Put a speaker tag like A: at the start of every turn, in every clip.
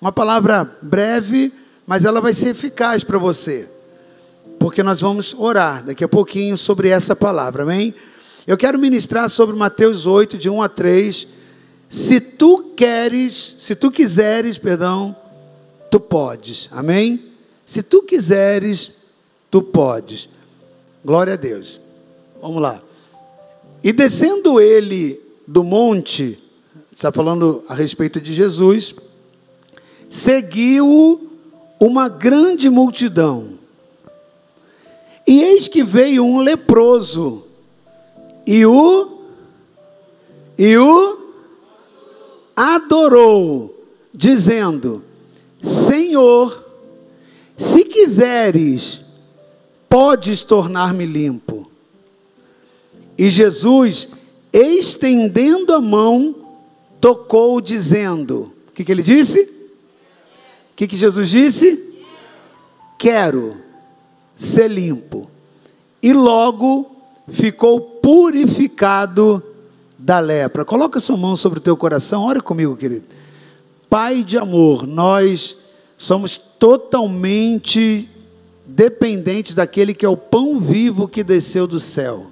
A: Uma palavra breve, mas ela vai ser eficaz para você. Porque nós vamos orar daqui a pouquinho sobre essa palavra, amém? Eu quero ministrar sobre Mateus 8, de 1 a 3. Se tu queres, se tu quiseres, perdão, tu podes, amém? Se tu quiseres, tu podes. Glória a Deus. Vamos lá. E descendo ele do monte, está falando a respeito de Jesus, seguiu uma grande multidão. E eis que veio um leproso, e o e o adorou, dizendo: Senhor, se quiseres, podes tornar-me limpo. E Jesus, estendendo a mão, tocou, dizendo: O que, que ele disse? Que, que Jesus disse? Quero ser limpo. E logo ficou purificado da lepra. Coloca sua mão sobre o teu coração, ore comigo, querido. Pai de amor, nós somos totalmente dependentes daquele que é o pão vivo que desceu do céu.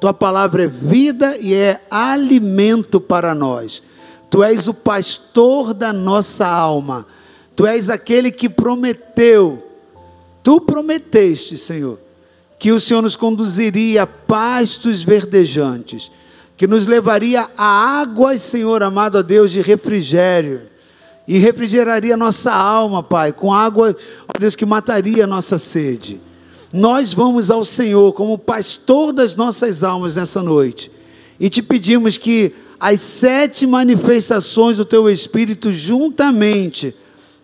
A: Tua palavra é vida e é alimento para nós. Tu és o pastor da nossa alma. Tu és aquele que prometeu. Tu prometeste, Senhor, que o Senhor nos conduziria a pastos verdejantes, que nos levaria a águas, Senhor amado a Deus, de refrigério e refrigeraria nossa alma, Pai, com água, ó Deus, que mataria a nossa sede. Nós vamos ao Senhor como pastor das nossas almas nessa noite e te pedimos que as sete manifestações do teu Espírito, juntamente,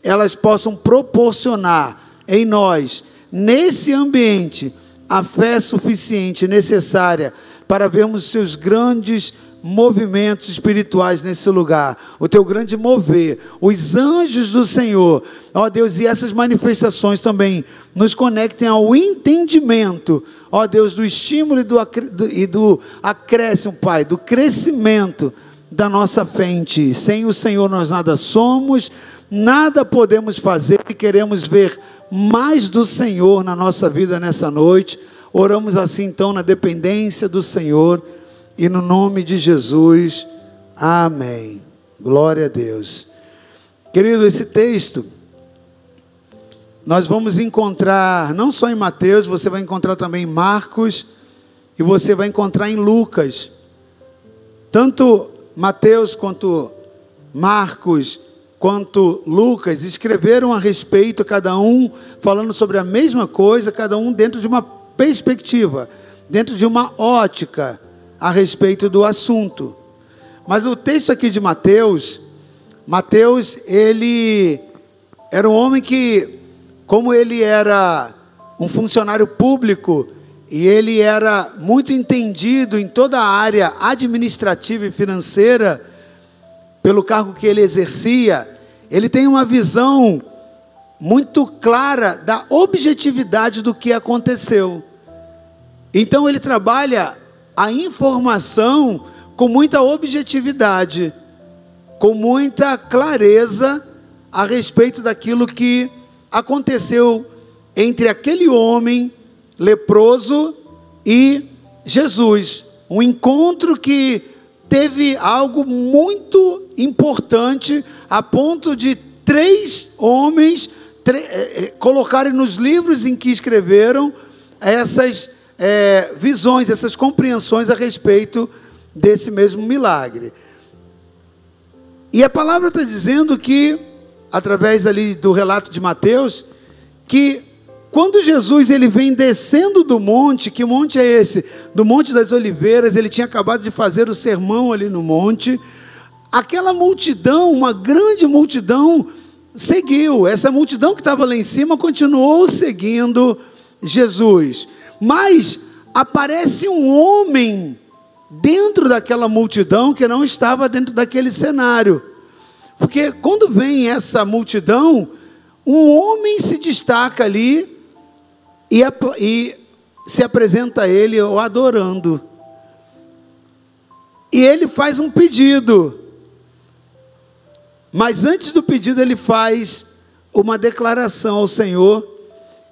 A: elas possam proporcionar em nós, nesse ambiente, a fé suficiente, necessária, para vermos seus grandes movimentos espirituais nesse lugar, o teu grande mover, os anjos do Senhor, ó Deus, e essas manifestações também nos conectem ao entendimento, ó Deus, do estímulo e do, acréscimo, Pai, do crescimento da nossa Ti. Sem o Senhor nós nada somos, nada podemos fazer e queremos ver mais do Senhor na nossa vida nessa noite. Oramos assim então na dependência do Senhor e no nome de Jesus, amém. Glória a Deus. Querido, esse texto nós vamos encontrar não só em Mateus, você vai encontrar também em Marcos e você vai encontrar em Lucas. Tanto Mateus quanto Marcos quanto Lucas escreveram a respeito, cada um falando sobre a mesma coisa, cada um dentro de uma perspectiva, dentro de uma ótica a respeito do assunto. Mas o texto aqui de Mateus, Mateus, ele era um homem que, como ele era um funcionário público e ele era muito entendido em toda a área administrativa e financeira, pelo cargo que ele exercia, ele tem uma visão muito clara da objetividade do que aconteceu. Então ele trabalha a informação com muita objetividade, com muita clareza a respeito daquilo que aconteceu entre aquele homem leproso e Jesus. Um encontro que teve algo muito importante, a ponto de três homens eh, eh, colocarem nos livros em que escreveram essas é, visões, essas compreensões a respeito desse mesmo milagre. E a palavra está dizendo que, através ali do relato de Mateus, que quando Jesus ele vem descendo do monte, que monte é esse? Do Monte das Oliveiras, ele tinha acabado de fazer o sermão ali no monte. Aquela multidão, uma grande multidão, seguiu. Essa multidão que estava lá em cima continuou seguindo Jesus. Mas aparece um homem dentro daquela multidão que não estava dentro daquele cenário. Porque quando vem essa multidão, um homem se destaca ali e, e se apresenta a ele o adorando. E ele faz um pedido. Mas antes do pedido, ele faz uma declaração ao Senhor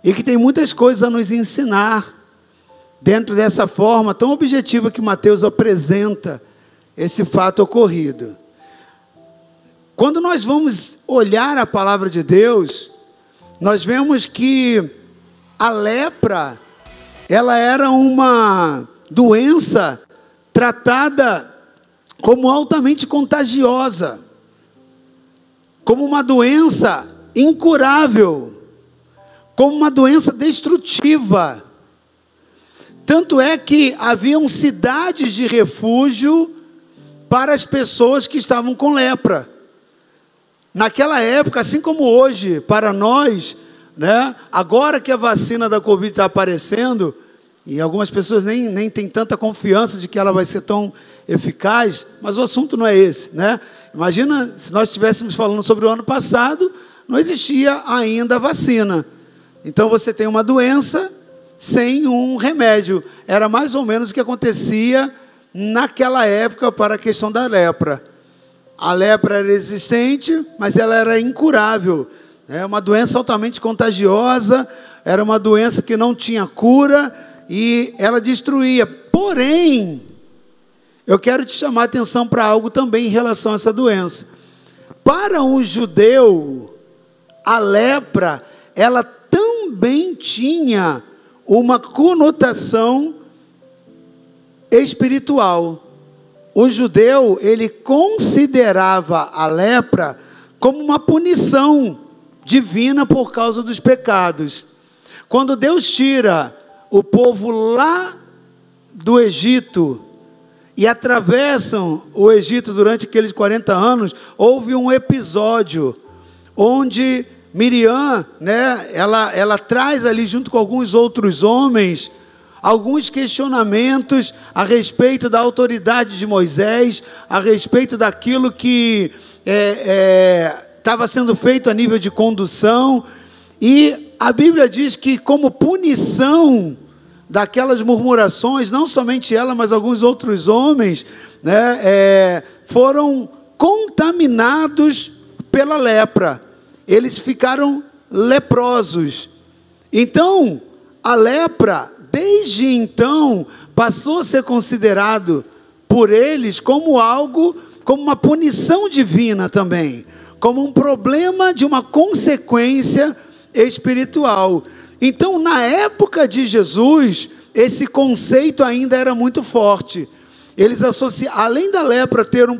A: e que tem muitas coisas a nos ensinar dentro dessa forma tão objetiva que Mateus apresenta esse fato ocorrido. Quando nós vamos olhar a palavra de Deus, nós vemos que a lepra ela era uma doença tratada como altamente contagiosa, como uma doença incurável, como uma doença destrutiva. Tanto é que haviam cidades de refúgio para as pessoas que estavam com lepra. Naquela época, assim como hoje, para nós, né, agora que a vacina da Covid está aparecendo, e algumas pessoas nem, nem têm tanta confiança de que ela vai ser tão eficaz, mas o assunto não é esse. Né? Imagina se nós estivéssemos falando sobre o ano passado, não existia ainda vacina. Então você tem uma doença sem um remédio. Era mais ou menos o que acontecia naquela época para a questão da lepra. A lepra era existente, mas ela era incurável. É uma doença altamente contagiosa, era uma doença que não tinha cura e ela destruía. Porém, eu quero te chamar a atenção para algo também em relação a essa doença. Para um judeu, a lepra, ela também tinha uma conotação espiritual. O judeu, ele considerava a lepra como uma punição divina por causa dos pecados. Quando Deus tira o povo lá do Egito e atravessam o Egito durante aqueles 40 anos, houve um episódio onde Miriam, né, ela, ela traz ali junto com alguns outros homens alguns questionamentos a respeito da autoridade de Moisés, a respeito daquilo que estava é, é, sendo feito a nível de condução, e a Bíblia diz que, como punição daquelas murmurações, não somente ela, mas alguns outros homens, né, é, foram contaminados pela lepra. Eles ficaram leprosos. Então, a lepra, desde então, passou a ser considerado por eles como algo, como uma punição divina também, como um problema de uma consequência espiritual. Então, na época de Jesus, esse conceito ainda era muito forte. Eles associam, além da lepra ter um,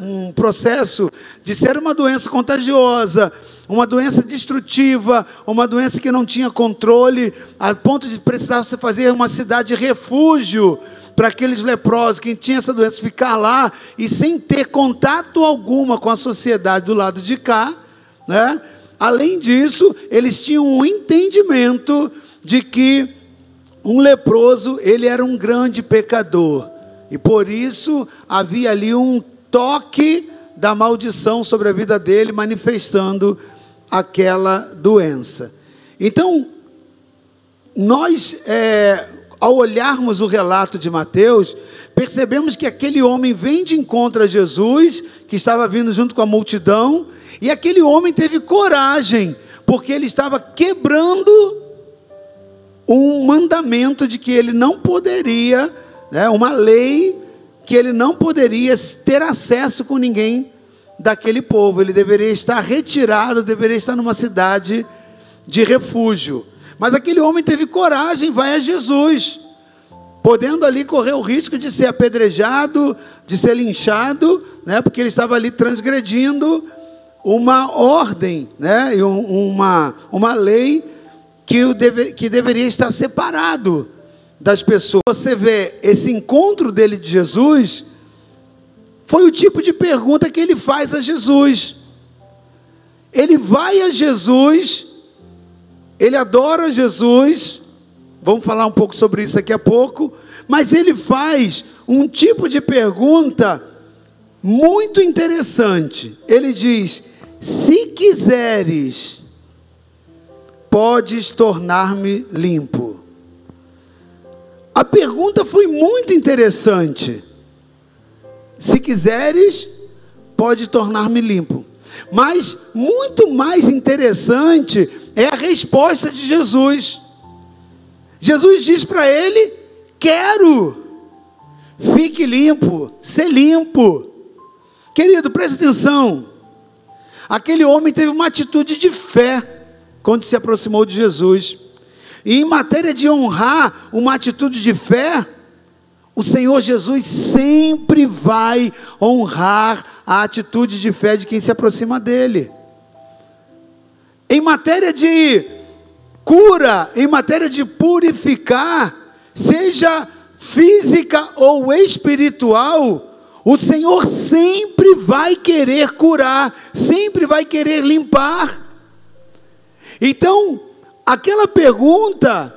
A: um processo de ser uma doença contagiosa, uma doença destrutiva, uma doença que não tinha controle, a ponto de precisar se fazer uma cidade refúgio para aqueles leprosos, quem tinha essa doença, ficar lá e sem ter contato alguma com a sociedade do lado de cá, né? Além disso, eles tinham um entendimento de que um leproso, ele era um grande pecador. E por isso havia ali um toque da maldição sobre a vida dele, manifestando aquela doença. Então, nós, é, ao olharmos o relato de Mateus, percebemos que aquele homem vem de encontro a Jesus, que estava vindo junto com a multidão, e aquele homem teve coragem, porque ele estava quebrando um mandamento de que ele não poderia, né, uma lei que ele não poderia ter acesso com ninguém daquele povo. Ele deveria estar retirado, deveria estar numa cidade de refúgio. Mas aquele homem teve coragem, vai a Jesus, podendo ali correr o risco de ser apedrejado, de ser linchado, né, porque ele estava ali transgredindo uma ordem, né, uma, uma lei que, deve, que deveria estar separado das pessoas. Você vê esse encontro dele de Jesus, foi o tipo de pergunta que ele faz a Jesus. Ele vai a Jesus, ele adora Jesus, vamos falar um pouco sobre isso daqui a pouco, mas ele faz um tipo de pergunta muito interessante. Ele diz: se quiseres, podes tornar-me limpo. A pergunta foi muito interessante. Se quiseres, pode tornar-me limpo. Mas muito mais interessante é a resposta de Jesus. Jesus diz para ele: Quero, fique limpo, ser limpo. Querido, preste atenção. Aquele homem teve uma atitude de fé quando se aproximou de Jesus. E em matéria de honrar uma atitude de fé, o Senhor Jesus sempre vai honrar a atitude de fé de quem se aproxima dele. Em matéria de cura, em matéria de purificar, seja física ou espiritual, o Senhor sempre vai querer curar, sempre vai querer limpar. Então, aquela pergunta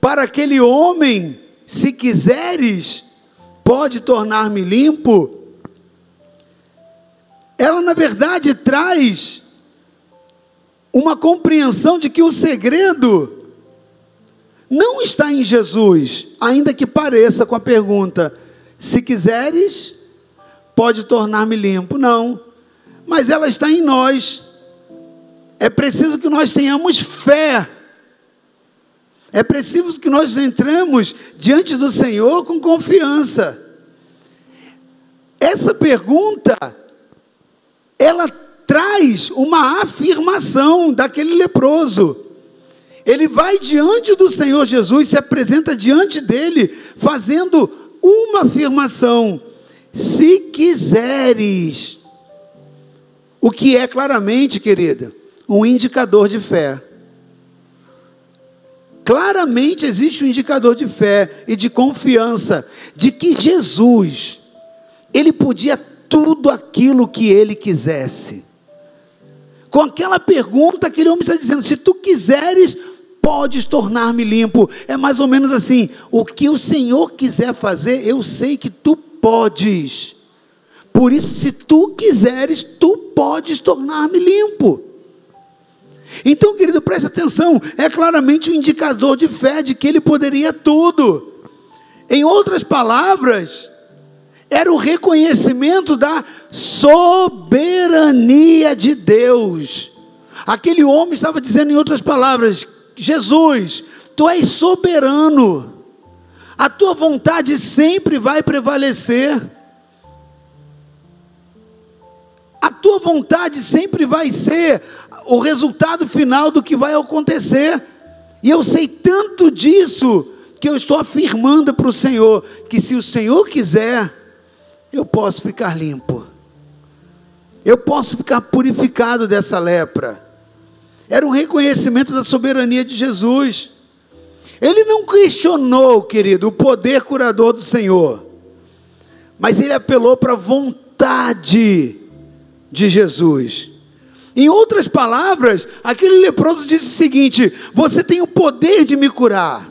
A: para aquele homem, se quiseres, pode tornar-me limpo, ela na verdade traz uma compreensão de que o segredo não está em Jesus, ainda que pareça com a pergunta: se quiseres, pode tornar-me limpo. Não, mas ela está em nós. É preciso que nós tenhamos fé. É preciso que nós entremos diante do Senhor com confiança. Essa pergunta, ela traz uma afirmação daquele leproso. Ele vai diante do Senhor Jesus, se apresenta diante dele, fazendo uma afirmação: se quiseres. O que é claramente, querida, um indicador de fé. Claramente existe um indicador de fé e de confiança de que Jesus, ele podia tudo aquilo que ele quisesse. Com aquela pergunta, aquele homem está dizendo: se tu quiseres, podes tornar-me limpo. É mais ou menos assim: o que o Senhor quiser fazer, eu sei que tu podes. Por isso, se tu quiseres, tu podes tornar-me limpo. Então, querido, preste atenção, é claramente um indicador de fé de que ele poderia tudo. Em outras palavras, era o reconhecimento da soberania de Deus. Aquele homem estava dizendo, em outras palavras, Jesus, tu és soberano a tua vontade sempre vai prevalecer. A tua vontade sempre vai ser o resultado final do que vai acontecer. E eu sei tanto disso que eu estou afirmando para o Senhor que se o Senhor quiser, eu posso ficar limpo. Eu posso ficar purificado dessa lepra. Era um reconhecimento da soberania de Jesus. Ele não questionou, querido, o poder curador do Senhor, mas ele apelou para a vontade de Jesus. Em outras palavras, aquele leproso disse o seguinte: Você tem o poder de me curar,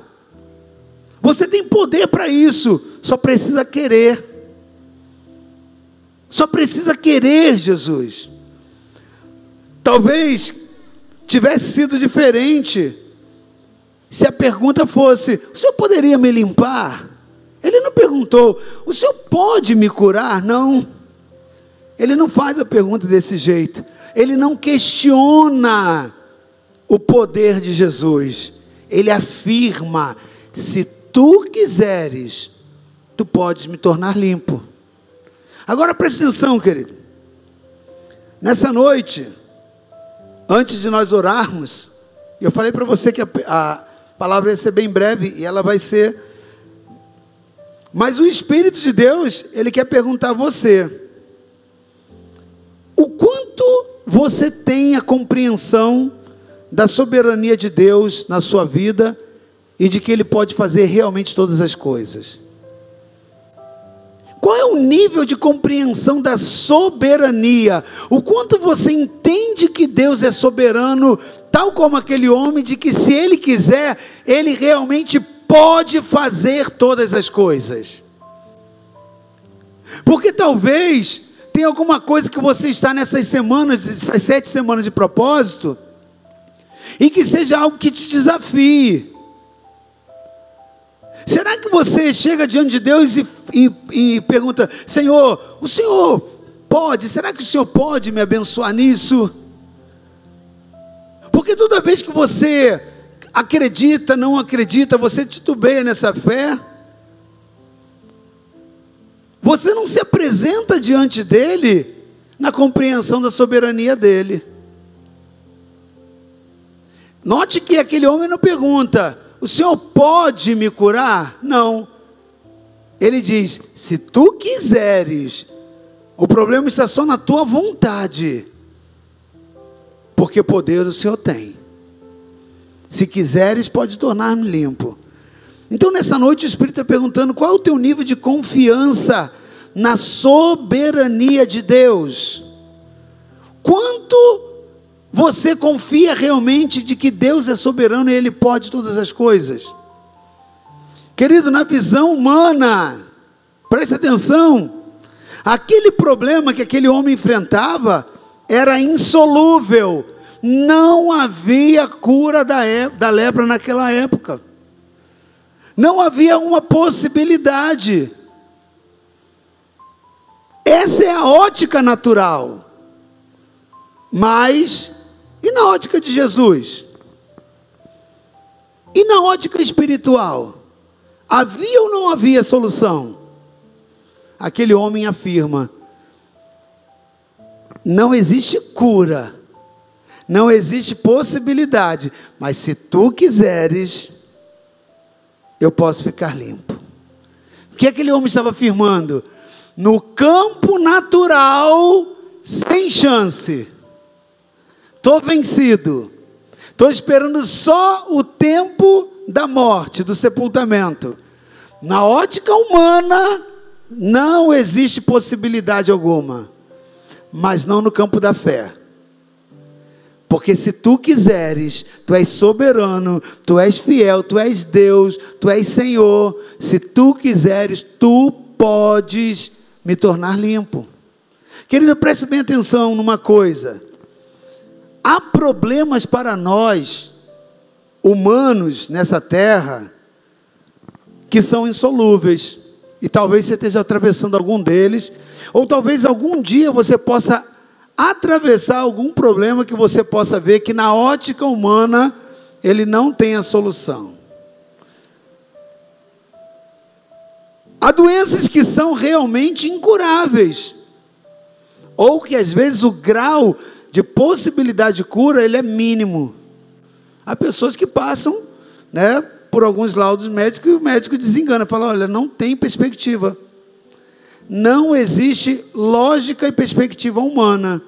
A: você tem poder para isso, só precisa querer. Só precisa querer, Jesus. Talvez tivesse sido diferente se a pergunta fosse: o senhor poderia me limpar? Ele não perguntou: o senhor pode me curar? Não. Ele não faz a pergunta desse jeito. Ele não questiona o poder de Jesus. Ele afirma: se tu quiseres, tu podes me tornar limpo. Agora preste atenção, querido. Nessa noite, antes de nós orarmos, eu falei para você que a, a palavra vai ser bem breve e ela vai ser. Mas o Espírito de Deus, ele quer perguntar a você: o quanto você tem a compreensão da soberania de Deus na sua vida e de que Ele pode fazer realmente todas as coisas? Qual é o nível de compreensão da soberania? O quanto você entende que Deus é soberano, tal como aquele homem, de que se Ele quiser, Ele realmente pode fazer todas as coisas. Porque talvez tenha alguma coisa que você está nessas semanas, essas sete semanas de propósito, e que seja algo que te desafie. Será que você chega diante de Deus e, e, e pergunta: Senhor, o Senhor pode? Será que o Senhor pode me abençoar nisso? Porque toda vez que você acredita, não acredita, você titubeia nessa fé, você não se apresenta diante dele na compreensão da soberania dele. Note que aquele homem não pergunta: O Senhor pode me curar? Não. Ele diz: Se tu quiseres, o problema está só na tua vontade, porque poder o Senhor tem. Se quiseres, pode tornar-me limpo. Então, nessa noite, o Espírito está perguntando: qual é o teu nível de confiança na soberania de Deus? Quanto você confia realmente de que Deus é soberano e Ele pode todas as coisas? Querido, na visão humana, preste atenção, aquele problema que aquele homem enfrentava era insolúvel, não havia cura da, é, da lepra naquela época, não havia uma possibilidade. Essa é a ótica natural. Mas e na ótica de Jesus? E na ótica espiritual? Havia ou não havia solução? Aquele homem afirma: não existe cura, não existe possibilidade, mas se tu quiseres, eu posso ficar limpo. O que aquele homem estava afirmando? No campo natural, sem chance. Estou vencido. Estou esperando só o tempo da morte, do sepultamento. Na ótica humana, não existe possibilidade alguma, mas não no campo da fé. Porque se tu quiseres, tu és soberano, tu és fiel, tu és Deus, tu és Senhor. Se tu quiseres, tu podes me tornar limpo. Querido, preste bem atenção numa coisa. Há problemas para nós, humanos, nessa terra, que são insolúveis. E talvez você esteja atravessando algum deles, ou talvez algum dia você possa atravessar algum problema que você possa ver que na ótica humana ele não tem a solução. Há doenças que são realmente incuráveis, ou que às vezes o grau de possibilidade de cura, ele é mínimo. Há pessoas que passam, né, por alguns laudos médicos e o médico desengana, fala: olha, não tem perspectiva. Não existe lógica e perspectiva humana.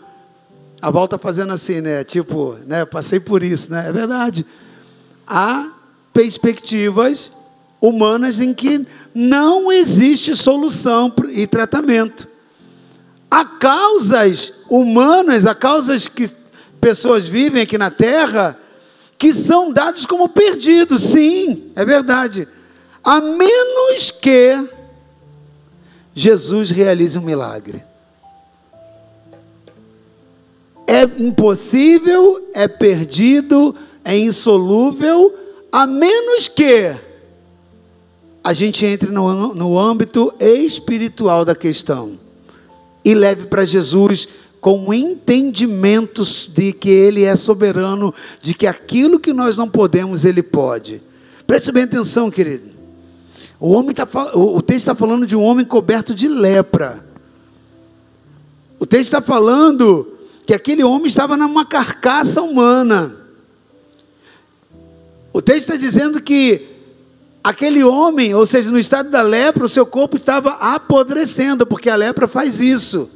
A: A volta fazendo assim, né? Tipo, né? Passei por isso, né? É verdade. Há perspectivas humanas em que não existe solução e tratamento. Há causas humanas, há causas que pessoas vivem aqui na terra, que são dados como perdidos, sim, é verdade. A menos que Jesus realize um milagre. É impossível, é perdido, é insolúvel, a menos que a gente entre no, no âmbito espiritual da questão e leve para Jesus com entendimentos de que Ele é soberano, de que aquilo que nós não podemos, Ele pode. Preste bem atenção, querido. O, homem tá, o texto está falando de um homem coberto de lepra. O texto está falando que aquele homem estava numa carcaça humana. O texto está dizendo que aquele homem, ou seja, no estado da lepra, o seu corpo estava apodrecendo, porque a lepra faz isso.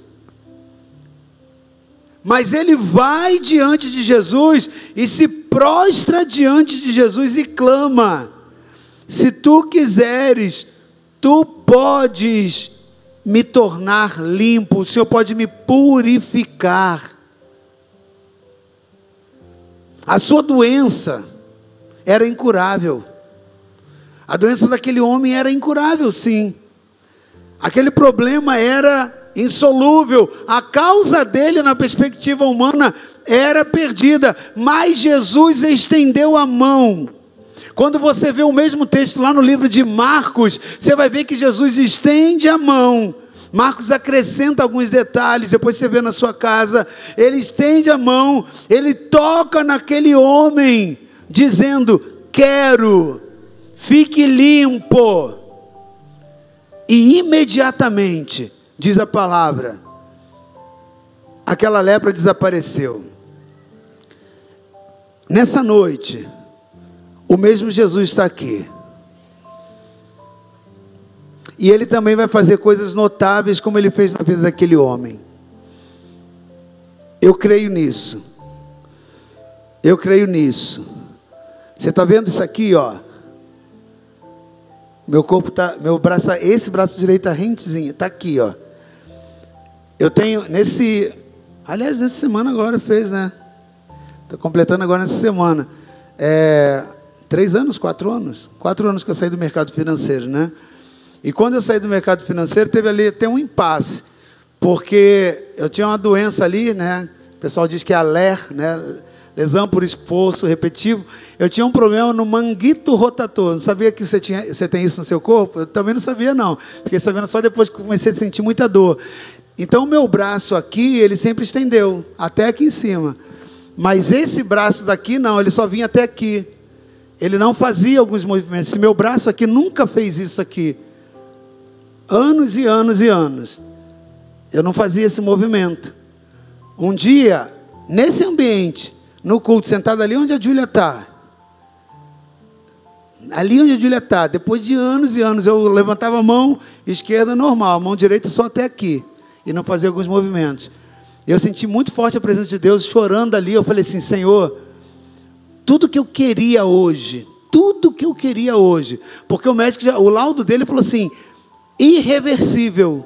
A: Mas ele vai diante de Jesus e se prostra diante de Jesus e clama: Se tu quiseres, tu podes me tornar limpo, o Senhor pode me purificar. A sua doença era incurável. A doença daquele homem era incurável, sim. Aquele problema era insolúvel. A causa dele, na perspectiva humana, era perdida. Mas Jesus estendeu a mão. Quando você vê o mesmo texto lá no livro de Marcos, você vai ver que Jesus estende a mão Marcos acrescenta alguns detalhes, depois você vê na sua casa. Ele estende a mão, ele toca naquele homem, dizendo: Quero, fique limpo. E imediatamente, diz a palavra, aquela lepra desapareceu. Nessa noite, o mesmo Jesus está aqui. E ele também vai fazer coisas notáveis, como ele fez na vida daquele homem. Eu creio nisso. Eu creio nisso. Você está vendo isso aqui, ó? Meu corpo tá, meu braço, esse braço direito está rentezinho, está aqui, ó. Eu tenho nesse, aliás, nessa semana agora fez, né? Estou completando agora nessa semana. É, três anos, quatro anos, quatro anos que eu saí do mercado financeiro, né? E quando eu saí do mercado financeiro, teve ali até um impasse, porque eu tinha uma doença ali, né? O pessoal diz que é a LER, né? Lesão por esforço repetitivo. Eu tinha um problema no manguito rotator. Não sabia que você, tinha, você tem isso no seu corpo? Eu também não sabia, não. Fiquei sabendo só depois que comecei a sentir muita dor. Então, o meu braço aqui, ele sempre estendeu, até aqui em cima. Mas esse braço daqui, não, ele só vinha até aqui. Ele não fazia alguns movimentos. Esse meu braço aqui nunca fez isso aqui anos e anos e anos. Eu não fazia esse movimento. Um dia, nesse ambiente, no culto, sentado ali onde a Júlia está, ali onde a Júlia está, depois de anos e anos, eu levantava a mão esquerda normal, a mão direita só até aqui, e não fazia alguns movimentos. Eu senti muito forte a presença de Deus, chorando ali. Eu falei assim: Senhor, tudo que eu queria hoje, tudo que eu queria hoje, porque o médico, já, o laudo dele falou assim: irreversível.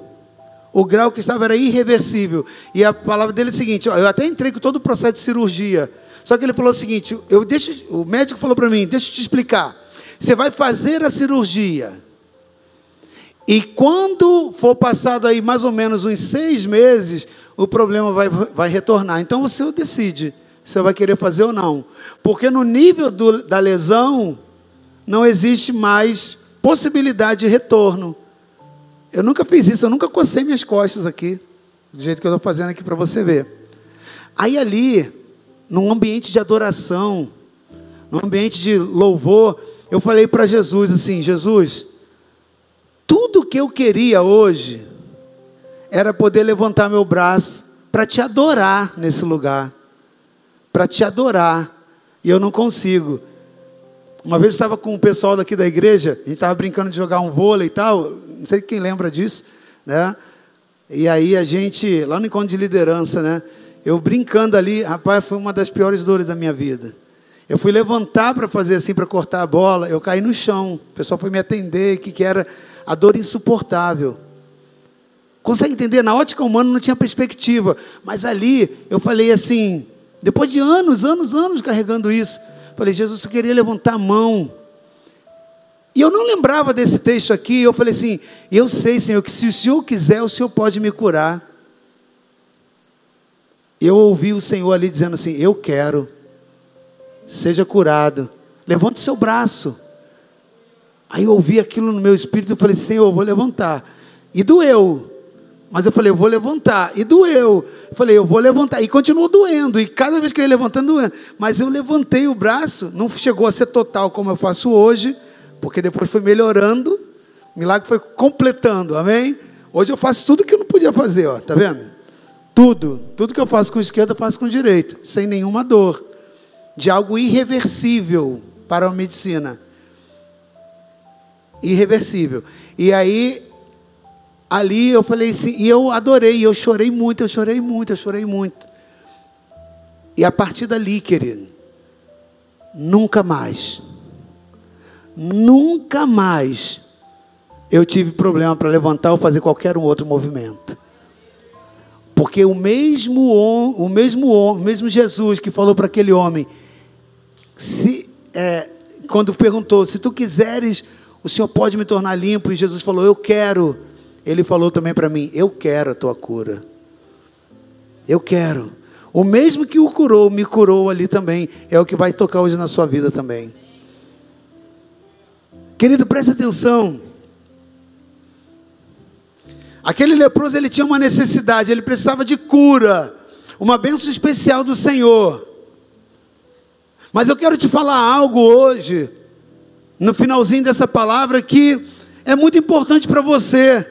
A: O grau que estava era irreversível. E a palavra dele é o seguinte: ó, eu até entrei com todo o processo de cirurgia. Só que ele falou o seguinte: eu deixo, o médico falou para mim, deixa eu te explicar. Você vai fazer a cirurgia. E quando for passado aí mais ou menos uns seis meses, o problema vai, vai retornar. Então você decide se vai querer fazer ou não. Porque no nível do, da lesão, não existe mais possibilidade de retorno. Eu nunca fiz isso, eu nunca cocei minhas costas aqui, do jeito que eu estou fazendo aqui para você ver. Aí ali, num ambiente de adoração, num ambiente de louvor, eu falei para Jesus assim: Jesus, tudo que eu queria hoje era poder levantar meu braço para te adorar nesse lugar, para te adorar, e eu não consigo. Uma vez eu estava com o pessoal daqui da igreja, a gente estava brincando de jogar um vôlei e tal, não sei quem lembra disso, né? E aí a gente, lá no encontro de liderança, né? Eu brincando ali, rapaz, foi uma das piores dores da minha vida. Eu fui levantar para fazer assim, para cortar a bola, eu caí no chão. O pessoal foi me atender, que, que era a dor insuportável. Consegue entender? Na ótica humana não tinha perspectiva. Mas ali eu falei assim, depois de anos, anos, anos carregando isso, falei, Jesus, eu queria levantar a mão e eu não lembrava desse texto aqui, eu falei assim: eu sei, Senhor, que se o Senhor quiser, o Senhor pode me curar. Eu ouvi o Senhor ali dizendo assim: Eu quero, seja curado, levante o seu braço. Aí eu ouvi aquilo no meu espírito, eu falei: Senhor, eu vou levantar. E doeu, mas eu falei: Eu vou levantar. E doeu. Eu falei: Eu vou levantar. E continuou doendo, e cada vez que eu ia levantando, doendo. Mas eu levantei o braço, não chegou a ser total como eu faço hoje porque depois foi melhorando, o milagre foi completando, amém? Hoje eu faço tudo que eu não podia fazer, ó, tá vendo? Tudo, tudo que eu faço com esquerda, eu faço com direito, sem nenhuma dor, de algo irreversível para a medicina. Irreversível. E aí, ali eu falei assim, e eu adorei, eu chorei muito, eu chorei muito, eu chorei muito. E a partir dali, querido, nunca mais nunca mais eu tive problema para levantar ou fazer qualquer um outro movimento. Porque o mesmo, o mesmo, o mesmo Jesus que falou para aquele homem, se, é, quando perguntou, se tu quiseres, o Senhor pode me tornar limpo, e Jesus falou, eu quero. Ele falou também para mim, eu quero a tua cura. Eu quero. O mesmo que o curou, me curou ali também, é o que vai tocar hoje na sua vida também. Querido, preste atenção. Aquele leproso ele tinha uma necessidade, ele precisava de cura, uma bênção especial do Senhor. Mas eu quero te falar algo hoje, no finalzinho dessa palavra, que é muito importante para você.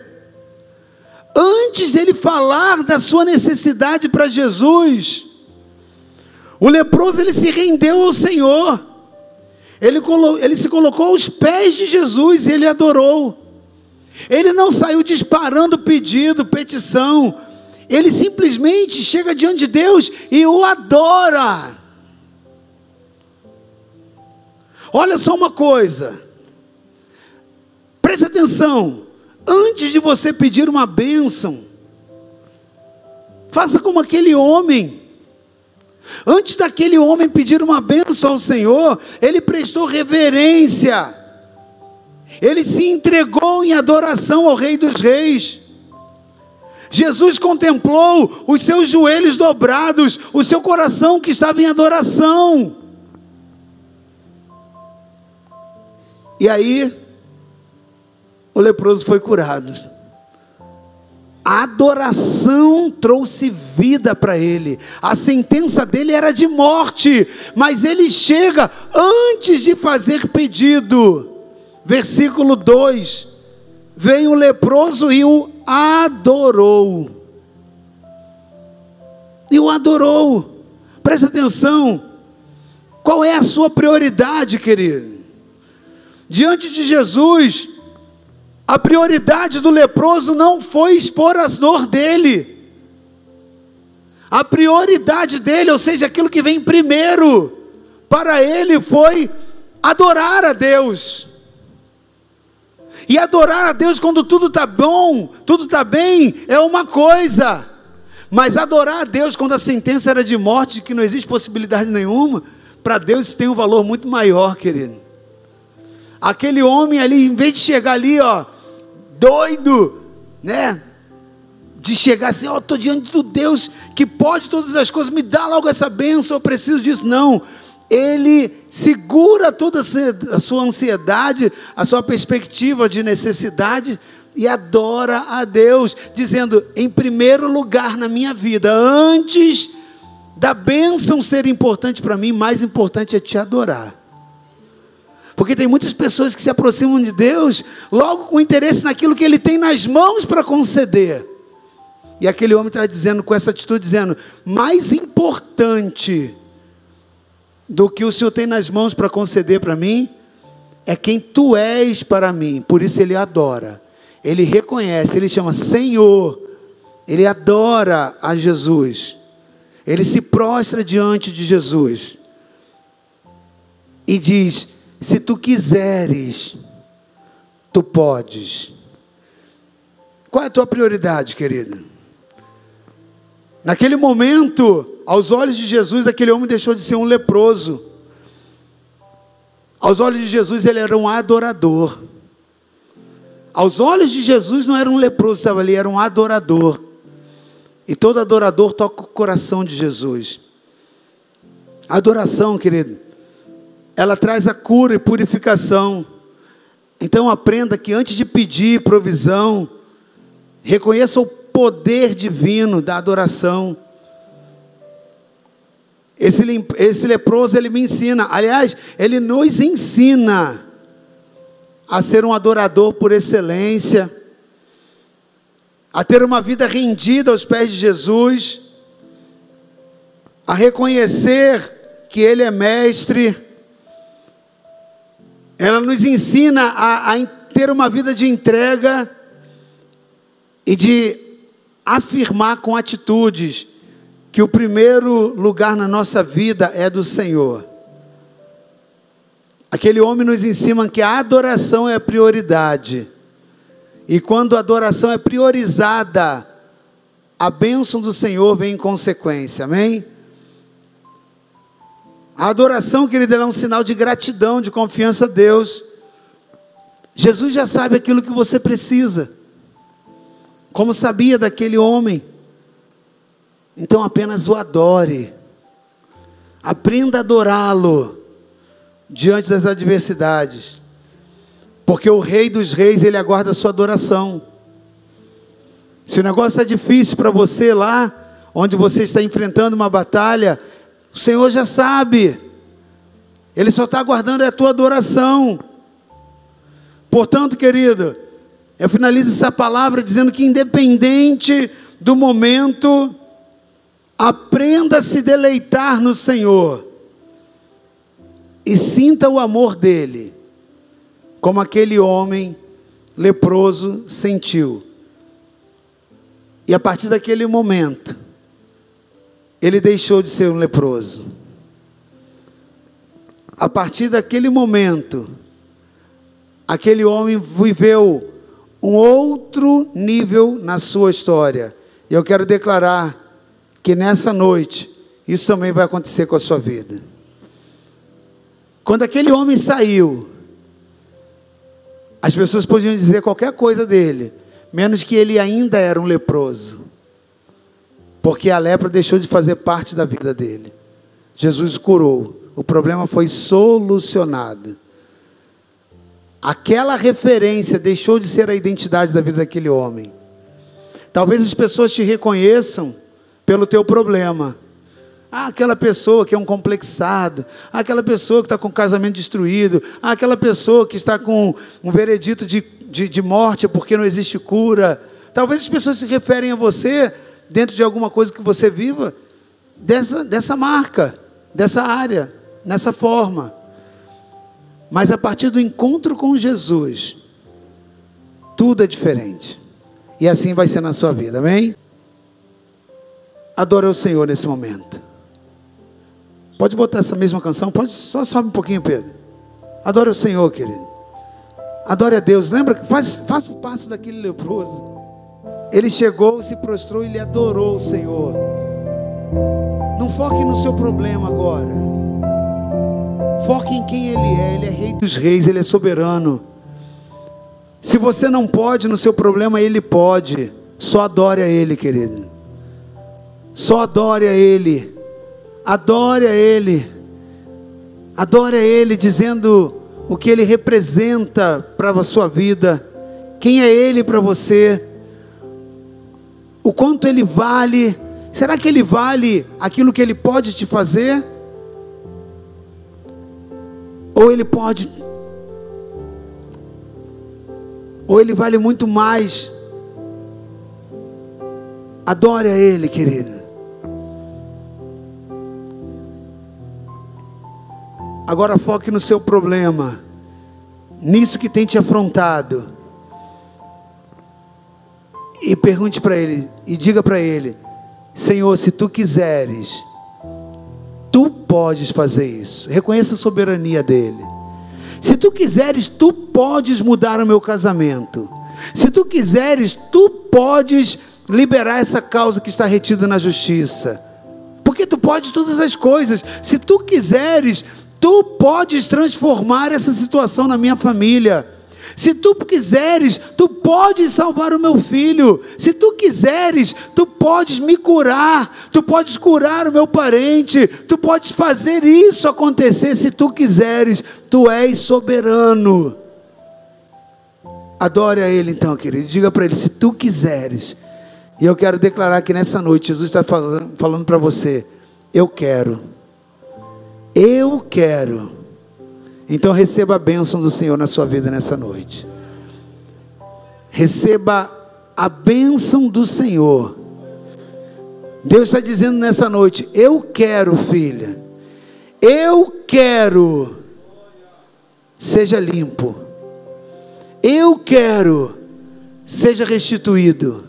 A: Antes dele falar da sua necessidade para Jesus, o leproso ele se rendeu ao Senhor. Ele, ele se colocou aos pés de Jesus e ele adorou. Ele não saiu disparando pedido, petição. Ele simplesmente chega diante de Deus e o adora. Olha só uma coisa. Preste atenção. Antes de você pedir uma bênção, faça como aquele homem. Antes daquele homem pedir uma bênção ao Senhor, ele prestou reverência. Ele se entregou em adoração ao Rei dos Reis. Jesus contemplou os seus joelhos dobrados, o seu coração que estava em adoração. E aí, o leproso foi curado. A adoração trouxe vida para ele. A sentença dele era de morte, mas ele chega antes de fazer pedido. Versículo 2: Veio o leproso e o adorou. E o adorou. Presta atenção. Qual é a sua prioridade, querido? Diante de Jesus, a prioridade do leproso não foi expor as dor dele. A prioridade dele, ou seja, aquilo que vem primeiro, para ele foi adorar a Deus. E adorar a Deus quando tudo está bom, tudo está bem, é uma coisa. Mas adorar a Deus quando a sentença era de morte, que não existe possibilidade nenhuma, para Deus tem um valor muito maior, querido. Aquele homem ali, em vez de chegar ali, ó, doido, né? De chegar assim, ó, estou diante do Deus que pode todas as coisas, me dá logo essa bênção, eu preciso disso. Não, ele segura toda a sua ansiedade, a sua perspectiva de necessidade e adora a Deus, dizendo: em primeiro lugar na minha vida, antes da bênção ser importante para mim, mais importante é te adorar. Porque tem muitas pessoas que se aproximam de Deus logo com interesse naquilo que Ele tem nas mãos para conceder. E aquele homem está dizendo, com essa atitude, dizendo: mais importante do que o Senhor tem nas mãos para conceder para mim é quem tu és para mim. Por isso ele adora, ele reconhece, ele chama Senhor, ele adora a Jesus, ele se prostra diante de Jesus e diz: se tu quiseres, tu podes. Qual é a tua prioridade, querido? Naquele momento, aos olhos de Jesus, aquele homem deixou de ser um leproso. Aos olhos de Jesus, ele era um adorador. Aos olhos de Jesus, não era um leproso estava ali, era um adorador. E todo adorador toca o coração de Jesus. adoração, querido, ela traz a cura e purificação. Então aprenda que antes de pedir provisão, reconheça o poder divino da adoração. Esse, esse leproso ele me ensina, aliás, ele nos ensina a ser um adorador por excelência, a ter uma vida rendida aos pés de Jesus, a reconhecer que Ele é mestre ela nos ensina a, a ter uma vida de entrega e de afirmar com atitudes que o primeiro lugar na nossa vida é do Senhor. Aquele homem nos ensina que a adoração é a prioridade. E quando a adoração é priorizada, a bênção do Senhor vem em consequência. Amém? A adoração, querido, é um sinal de gratidão, de confiança a Deus. Jesus já sabe aquilo que você precisa, como sabia daquele homem. Então apenas o adore, aprenda a adorá-lo diante das adversidades, porque o Rei dos Reis, ele aguarda a sua adoração. Se o negócio está difícil para você lá, onde você está enfrentando uma batalha, o Senhor já sabe. Ele só está aguardando a tua adoração. Portanto, querido, eu finalizo essa palavra dizendo que, independente do momento, aprenda a se deleitar no Senhor e sinta o amor dEle, como aquele homem leproso sentiu. E a partir daquele momento, ele deixou de ser um leproso. A partir daquele momento, aquele homem viveu um outro nível na sua história. E eu quero declarar que nessa noite, isso também vai acontecer com a sua vida. Quando aquele homem saiu, as pessoas podiam dizer qualquer coisa dele, menos que ele ainda era um leproso. Porque a lepra deixou de fazer parte da vida dele. Jesus curou. O problema foi solucionado. Aquela referência deixou de ser a identidade da vida daquele homem. Talvez as pessoas te reconheçam pelo teu problema. Ah, aquela pessoa que é um complexado, ah, aquela pessoa que está com o casamento destruído, ah, aquela pessoa que está com um veredito de, de, de morte porque não existe cura. Talvez as pessoas se referem a você dentro de alguma coisa que você viva dessa, dessa marca, dessa área, nessa forma. Mas a partir do encontro com Jesus, tudo é diferente. E assim vai ser na sua vida, amém? Adore o Senhor nesse momento. Pode botar essa mesma canção? Pode, só sobe um pouquinho, Pedro. Adore o Senhor, querido. Adore a Deus. Lembra que faz, faça o passo daquele leproso. Ele chegou, se prostrou e ele adorou o Senhor. Não foque no seu problema agora. Foque em quem Ele é. Ele é Rei dos Reis, Ele é soberano. Se você não pode no seu problema, Ele pode. Só adore a Ele, querido. Só adore a Ele. Adore a Ele. Adore a Ele, dizendo o que Ele representa para a sua vida. Quem é Ele para você? O quanto Ele vale? Será que Ele vale aquilo que Ele pode te fazer? Ou ele pode. Ou ele vale muito mais. Adore a Ele, querido. Agora foque no seu problema, nisso que tem te afrontado. E pergunte para Ele, e diga para Ele: Senhor, se tu quiseres, Tu podes fazer isso. Reconheça a soberania dele. Se tu quiseres, tu podes mudar o meu casamento. Se tu quiseres, tu podes liberar essa causa que está retida na justiça. Porque tu podes todas as coisas. Se tu quiseres, tu podes transformar essa situação na minha família. Se tu quiseres, tu podes salvar o meu filho. Se tu quiseres, tu podes me curar. Tu podes curar o meu parente. Tu podes fazer isso acontecer se tu quiseres. Tu és soberano. Adore a Ele então, querido. Diga para Ele: se tu quiseres. E eu quero declarar que nessa noite Jesus está falando, falando para você: eu quero. Eu quero então receba a bênção do Senhor na sua vida nessa noite. Receba a bênção do Senhor. Deus está dizendo nessa noite: Eu quero, filha. Eu quero. Seja limpo. Eu quero. Seja restituído.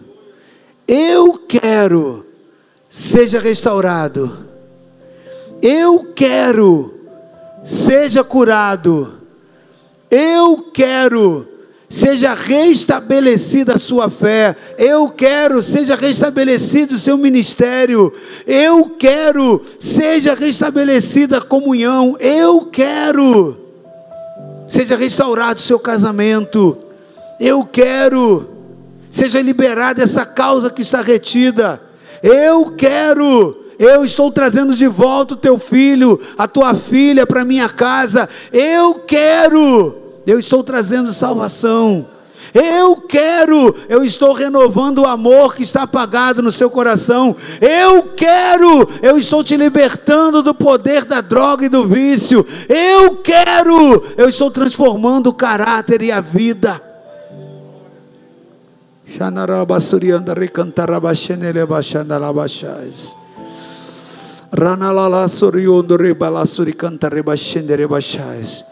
A: Eu quero. Seja restaurado. Eu quero seja curado. Eu quero, seja restabelecida a sua fé. Eu quero, seja restabelecido o seu ministério. Eu quero, seja restabelecida a comunhão. Eu quero, seja restaurado o seu casamento. Eu quero, seja liberada essa causa que está retida. Eu quero, eu estou trazendo de volta o teu filho, a tua filha para minha casa. Eu quero. Eu estou trazendo salvação. Eu quero, eu estou renovando o amor que está apagado no seu coração. Eu quero, eu estou te libertando do poder da droga e do vício. Eu quero, eu estou transformando o caráter e a vida. Xanarabasurianda recantarabashenele baixandalabachais. Ranalala suriondo rebalasuri canta rebashende rebashais.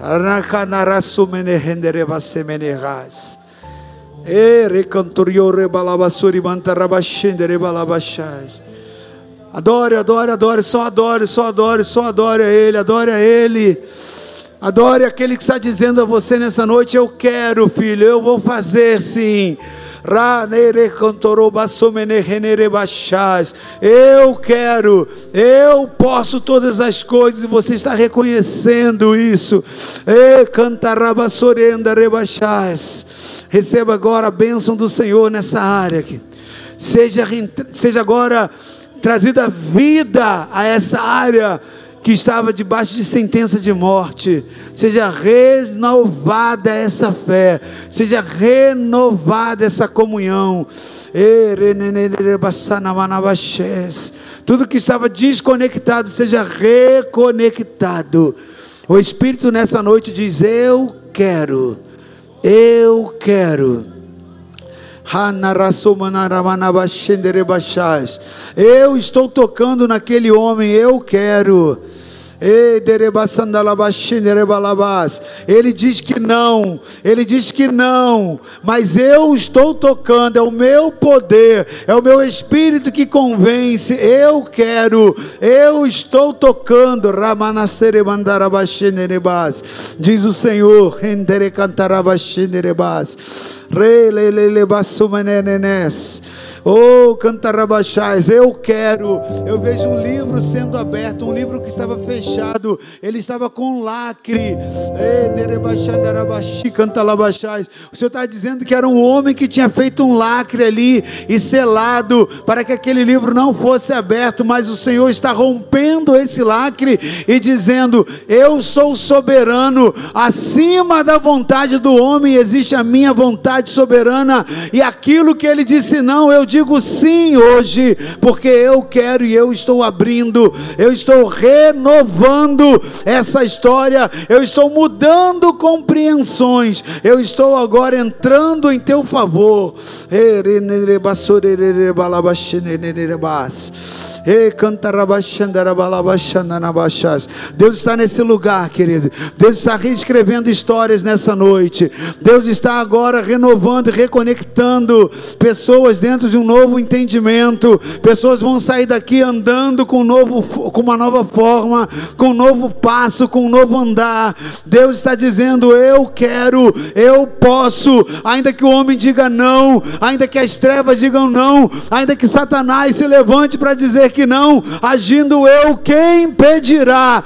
A: Arakanarasumene hendere vasemene ras. E recantorio rebalabasuri mantarabashende rebalabashais. Adore, adore, adore, só adore, só adore, só adore a Ele, adore a Ele. Adore aquele que está dizendo a você nessa noite: Eu quero, filho, eu vou fazer sim. Eu quero, eu posso todas as coisas, e você está reconhecendo isso. Receba agora a bênção do Senhor nessa área aqui. Seja, seja agora trazida vida a essa área que estava debaixo de sentença de morte, seja renovada essa fé, seja renovada essa comunhão. Tudo que estava desconectado seja reconectado. O Espírito nessa noite diz: Eu quero, eu quero. Eu estou tocando naquele homem, eu quero. Ele diz que não, ele diz que não, mas eu estou tocando, é o meu poder, é o meu espírito que convence. Eu quero, eu estou tocando. Diz o Senhor, Rei, Oh, cantarabachais, eu quero. Eu vejo um livro sendo aberto, um livro que estava fechado, ele estava com lacre. O Senhor está dizendo que era um homem que tinha feito um lacre ali e selado para que aquele livro não fosse aberto, mas o Senhor está rompendo esse lacre e dizendo: Eu sou soberano, acima da vontade do homem existe a minha vontade soberana, e aquilo que ele disse não, eu digo sim hoje, porque eu quero e eu estou abrindo, eu estou renovando essa história, eu estou mudando compreensões, eu estou agora entrando em teu favor. Deus está nesse lugar, querido. Deus está reescrevendo histórias nessa noite. Deus está agora renovando e reconectando pessoas dentro de um novo entendimento. Pessoas vão sair daqui andando com, um novo, com uma nova forma, com um novo passo, com um novo andar. Deus está dizendo: Eu quero, eu posso, ainda que o homem diga não, ainda que as trevas digam não, ainda que Satanás se levante para dizer que não, agindo eu, quem impedirá?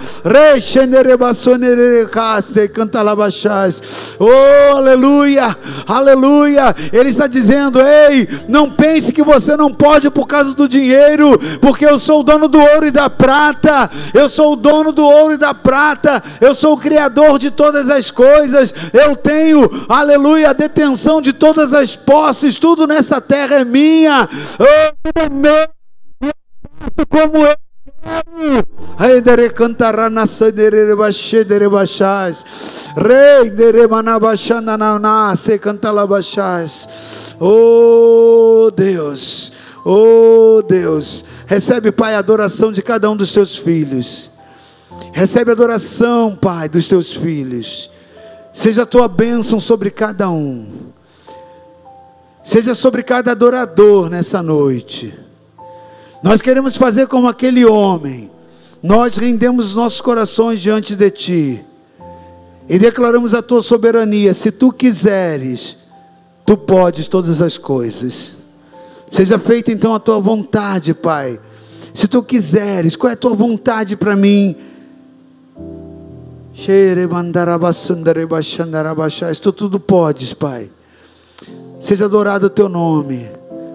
A: Oh, aleluia, aleluia. Ele está dizendo: Ei, não pense que você não pode por causa do dinheiro, porque eu sou o dono do ouro e da prata. Eu sou o dono do ouro e da prata. Eu sou o criador de todas as coisas. Eu tenho, aleluia, a detenção de todas as posses. Tudo nessa terra é minha. Oh, é meu como eu Haidere cantará na sanere baixê dere baixais. Rei dere manabachana na se cantala baixais. Oh Deus, oh Deus, recebe Pai a adoração de cada um dos teus filhos. Recebe a adoração, Pai, dos teus filhos. Seja a tua bênção sobre cada um. Seja sobre cada adorador nessa noite. Nós queremos fazer como aquele homem. Nós rendemos nossos corações diante de ti e declaramos a tua soberania. Se tu quiseres, tu podes todas as coisas. Seja feita então a tua vontade, Pai. Se tu quiseres, qual é a tua vontade para mim? Tu tudo podes, Pai. Seja adorado o teu nome.